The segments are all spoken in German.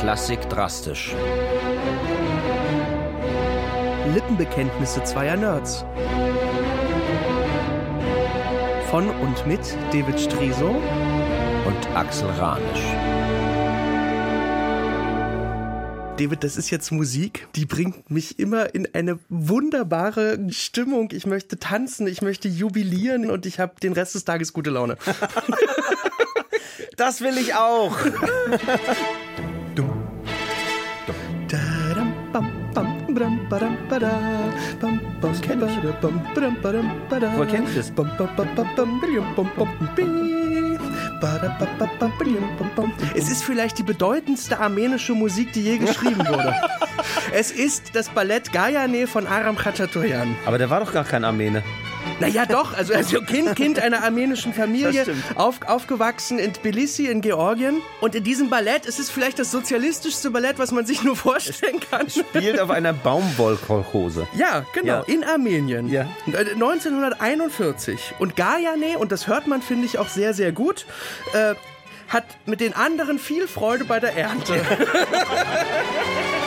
Klassik drastisch. Lippenbekenntnisse zweier Nerds. Von und mit David Striso und Axel Ranisch. David, das ist jetzt Musik, die bringt mich immer in eine wunderbare Stimmung. Ich möchte tanzen, ich möchte jubilieren und ich habe den Rest des Tages gute Laune. das will ich auch. Was kennt ich? Woher kennt ich das? Es ist vielleicht die bedeutendste armenische Musik, die je geschrieben wurde. es ist das Ballett Gayane von Aram Khachaturian. Aber der war doch gar kein Armene. Naja, doch. Also, also kind, kind einer armenischen Familie, auf, aufgewachsen in Tbilisi in Georgien. Und in diesem Ballett ist es vielleicht das sozialistischste Ballett, was man sich nur vorstellen kann. Spielt auf einer Baumwollkolchose. Ja, genau. Ja. In Armenien. Ja. 1941. Und Gayane, und das hört man, finde ich, auch sehr, sehr gut, äh, hat mit den anderen viel Freude bei der Ernte.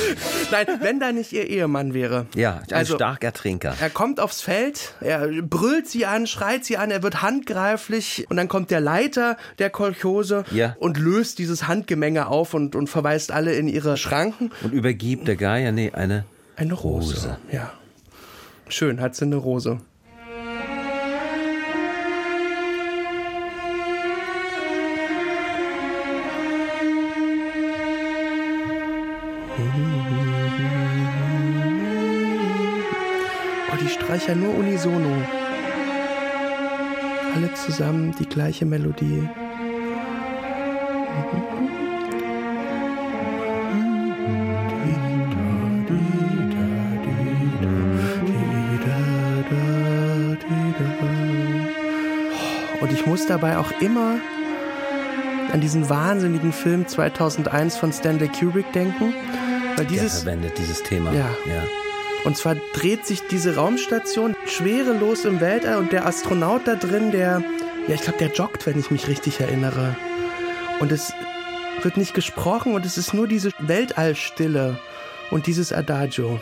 Nein, wenn da nicht ihr Ehemann wäre. Ja, ein also, starker Trinker. Er kommt aufs Feld, er brüllt sie an, schreit sie an, er wird handgreiflich und dann kommt der Leiter der Kolchose ja. und löst dieses Handgemenge auf und, und verweist alle in ihre Schranken. Und übergibt der Geier, nee, eine, eine Rose. Rose. Ja. Schön, hat sie eine Rose. Streicher nur unisono. Alle zusammen die gleiche Melodie. Und ich muss dabei auch immer an diesen wahnsinnigen Film 2001 von Stanley Kubrick denken. Weil dieses, Der verwendet dieses Thema. Ja. ja. Und zwar dreht sich diese Raumstation schwerelos im Weltall und der Astronaut da drin, der, ja, ich glaube, der joggt, wenn ich mich richtig erinnere. Und es wird nicht gesprochen und es ist nur diese Weltallstille und dieses Adagio.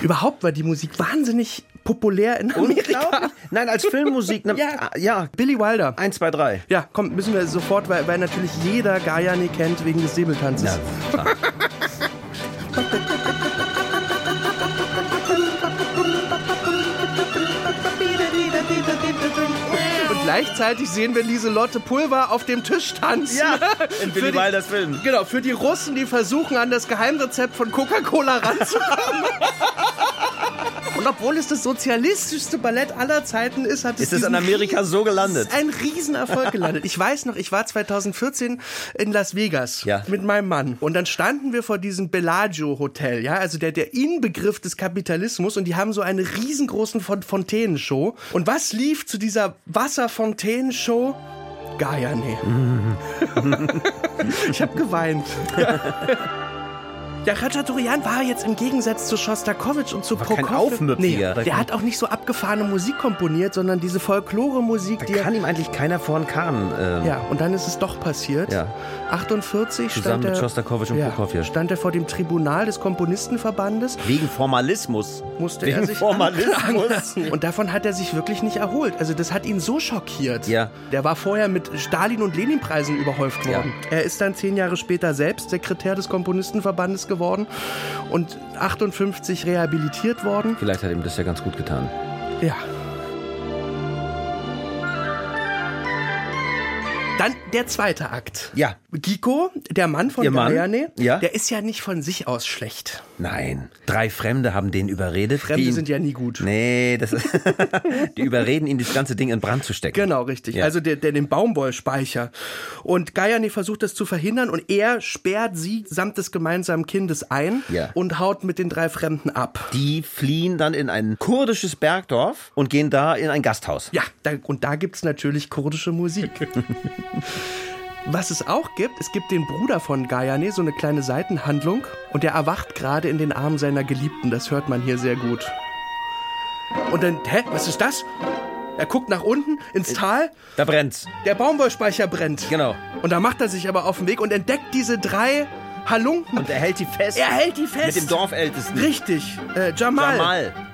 Überhaupt war die Musik wahnsinnig populär in Amerika. Nein, als Filmmusik. Ne, ja. ja. Billy Wilder. Eins, zwei, drei. Ja, komm, müssen wir sofort, weil, weil natürlich jeder Gayane kennt wegen des Säbeltanzes. Ja, gleichzeitig sehen wir Lieselotte Pulver auf dem Tisch tanzen. Ja, in Billy Wilders Film. Genau, für die Russen, die versuchen, an das Geheimrezept von Coca-Cola ranzukommen. Und obwohl es das sozialistischste Ballett aller Zeiten ist, hat es ist es in Amerika so gelandet. Ein Riesenerfolg gelandet. Ich weiß noch, ich war 2014 in Las Vegas ja. mit meinem Mann und dann standen wir vor diesem Bellagio Hotel, ja, also der der Inbegriff des Kapitalismus und die haben so eine riesengroßen Fontänenshow. Und was lief zu dieser Wasserfontänenshow? Gaia, nee. ich habe geweint. Ja, Khachaturian war jetzt im Gegensatz zu Shostakovich und zu Prokofjew. Nee, der hat auch nicht so abgefahrene Musik komponiert, sondern diese Folklore-Musik. Da kann ihm eigentlich keiner vor den Karren. Ähm ja, und dann ist es doch passiert. Ja. 48 Zusammen stand mit er, Shostakovich und ja, Prokofjew. stand er vor dem Tribunal des Komponistenverbandes. Wegen Formalismus. Musste Wegen er sich Formalismus. Und davon hat er sich wirklich nicht erholt. Also das hat ihn so schockiert. Ja. Der war vorher mit Stalin- und Lenin-Preisen überhäuft worden. Ja. Er ist dann zehn Jahre später selbst Sekretär des Komponistenverbandes geworden und 58 rehabilitiert worden. Vielleicht hat ihm das ja ganz gut getan. Ja. Dann der zweite Akt. Ja. Giko, der Mann von? Gayane, Ja. der ist ja nicht von sich aus schlecht. Nein. Drei Fremde haben den überredet. Fremde die ihn- sind ja nie gut. Nee, das ist die überreden ihn, das ganze Ding in Brand zu stecken. Genau, richtig. Ja. Also der, der den Baumwollspeicher. Und Gayane versucht das zu verhindern und er sperrt sie samt des gemeinsamen Kindes ein Ja. und haut mit den drei Fremden ab. Die fliehen dann in ein kurdisches Bergdorf und gehen da in ein Gasthaus. Ja, da, und da gibt's natürlich kurdische Musik. Was es auch gibt, es gibt den Bruder von Gayane, so eine kleine Seitenhandlung, und der erwacht gerade in den Armen seiner Geliebten. Das hört man hier sehr gut. Und dann, hä, was ist das? Er guckt nach unten ins Tal. Da brennt's. Der Baumwollspeicher brennt. Genau. Und da macht er sich aber auf den Weg und entdeckt diese drei Halunken. Und er hält die fest. er hält die fest. Mit dem Dorfältesten. Richtig. Äh, Jamal. Jamal.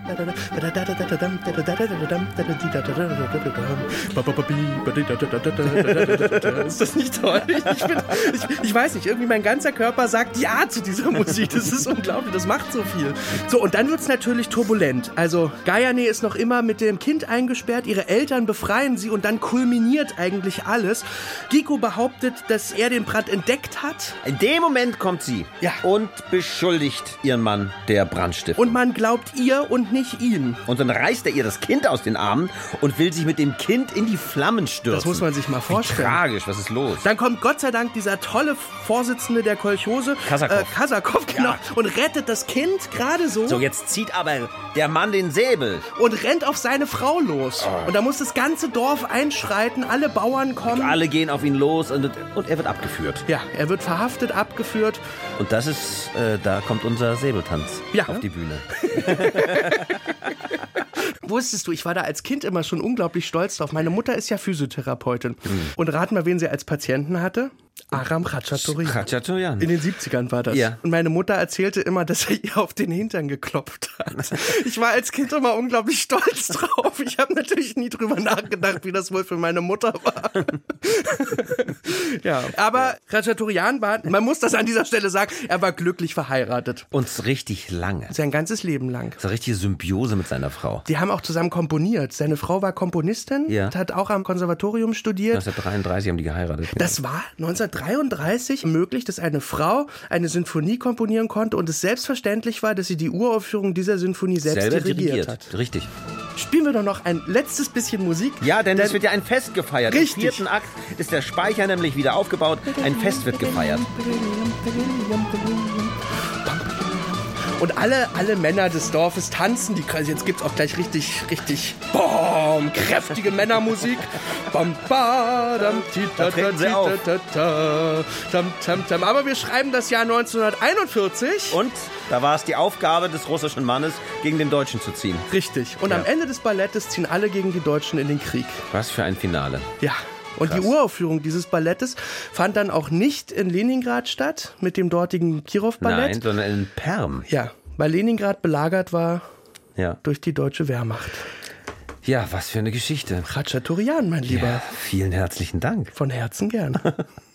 Ist das nicht toll? Ich, bin, ich, ich weiß nicht, irgendwie mein ganzer Körper sagt Ja zu dieser Musik. Das ist unglaublich, das macht so viel. So, und dann wird es natürlich turbulent. Also, Gayane ist noch immer mit dem Kind eingesperrt, ihre Eltern befreien sie und dann kulminiert eigentlich alles. Giko behauptet, dass er den Brand entdeckt hat In dem Moment kommt sie Ja. und beschuldigt ihren Mann der Brandstiftung. und man glaubt ihr und nicht ihm. Und dann reißt er ihr das Kind aus den Armen und will sich mit dem Kind in die Flammen stürzen. Das muss man sich mal vorstellen. Tragisch, was ist los? Dann kommt Gott sei Dank dieser tolle Vorsitzende der Kolchose, Kasakow. äh, Kasakow genau, und rettet das Kind gerade so, So, jetzt zieht aber der Mann den Säbel. und rennt auf seine Frau los. Oh. Und da muss das ganze Dorf einschreiten, alle Bauern kommen. Alle gehen auf ihn los und, und er wird abgeführt. ja, er wird verhaftet, abgeführt. Und das ist, äh, da kommt unser Säbeltanz Ja. auf die Bühne. Wusstest du, ich war da als Kind immer schon unglaublich stolz drauf. Meine Mutter ist ja Physiotherapeutin. Hm. Und rat mal, wen sie als Patienten hatte? Aram Khachaturian. Khachaturian. In den 70ern war das. Ja. Und meine Mutter erzählte immer, dass er ihr auf den Hintern geklopft hat. Ich war als Kind immer unglaublich stolz drauf. Ich habe natürlich nie drüber nachgedacht, wie das wohl für meine Mutter war. ja, aber Khachaturian war, man muss das an dieser Stelle sagen, er war glücklich verheiratet. Und richtig lange. Sein ganzes Leben lang. So eine richtige Symbiose mit seiner Frau. Die haben auch zusammen komponiert. Seine Frau war Komponistin, Ja. hat auch am Konservatorium studiert. 1933 haben die geheiratet. Das war 1933 möglich, dass eine Frau eine Sinfonie komponieren konnte und es selbstverständlich war, dass sie die Uraufführung dieser Sinfonie selbst Selber dirigiert, dirigiert. hat. Richtig. Spielen wir doch noch ein letztes bisschen Musik. Ja, denn es wird ja ein Fest gefeiert. Richtig. Im vierten Akt ist der Speicher nämlich wieder aufgebaut. Ein Fest wird gefeiert. Und alle, alle Männer des Dorfes tanzen. Die, jetzt gibt's auch gleich richtig, richtig, boom, kräftige Männermusik. Bam, ba, dam, ti, ta, Da ta, ti, ta, ta, ta, tam, tam, tam. Aber wir schreiben das Jahr 1941. Und da war es die Aufgabe des russischen Mannes, gegen den Deutschen zu ziehen. Richtig. Und Ja. am Ende des Ballettes ziehen alle gegen die Deutschen in den Krieg. Was für ein Finale. Ja. Und Krass. die Uraufführung dieses Ballettes fand dann auch nicht in Leningrad statt, mit dem dortigen Kirov-Ballett. Nein, sondern in Perm. Ja, weil Leningrad belagert war Ja. durch die deutsche Wehrmacht. Ja, was für eine Geschichte. Khachaturian, mein Lieber. Ja, vielen herzlichen Dank. Von Herzen gern.